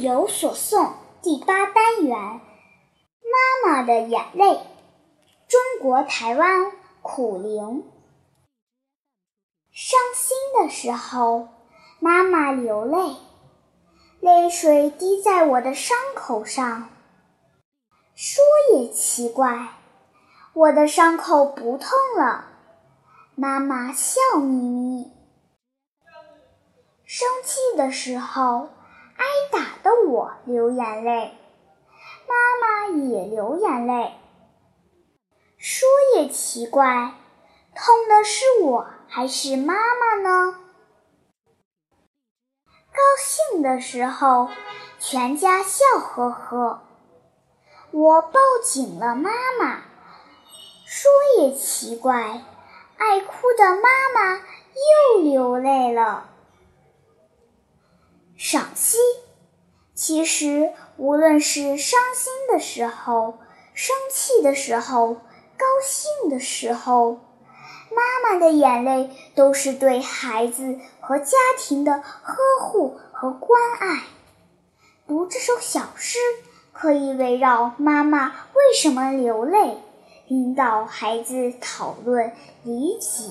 有所诵》第八单元，妈妈的眼泪。中国台湾苦灵。伤心的时候，妈妈流泪，泪水滴在我的伤口上。说也奇怪，我的伤口不痛了。妈妈笑眯眯。生气的时候，的我流眼泪，妈妈也流眼泪。说也奇怪，痛的是我还是妈妈呢？高兴的时候，全家笑呵呵，我抱紧了妈妈。说也奇怪，爱哭的妈妈又流泪了。赏析：其实，无论是伤心的时候、生气的时候，高兴的时候，妈妈的眼泪都是对孩子和家庭的呵护和关爱。读这首小诗，可以围绕妈妈为什么流泪，引导孩子讨论理解。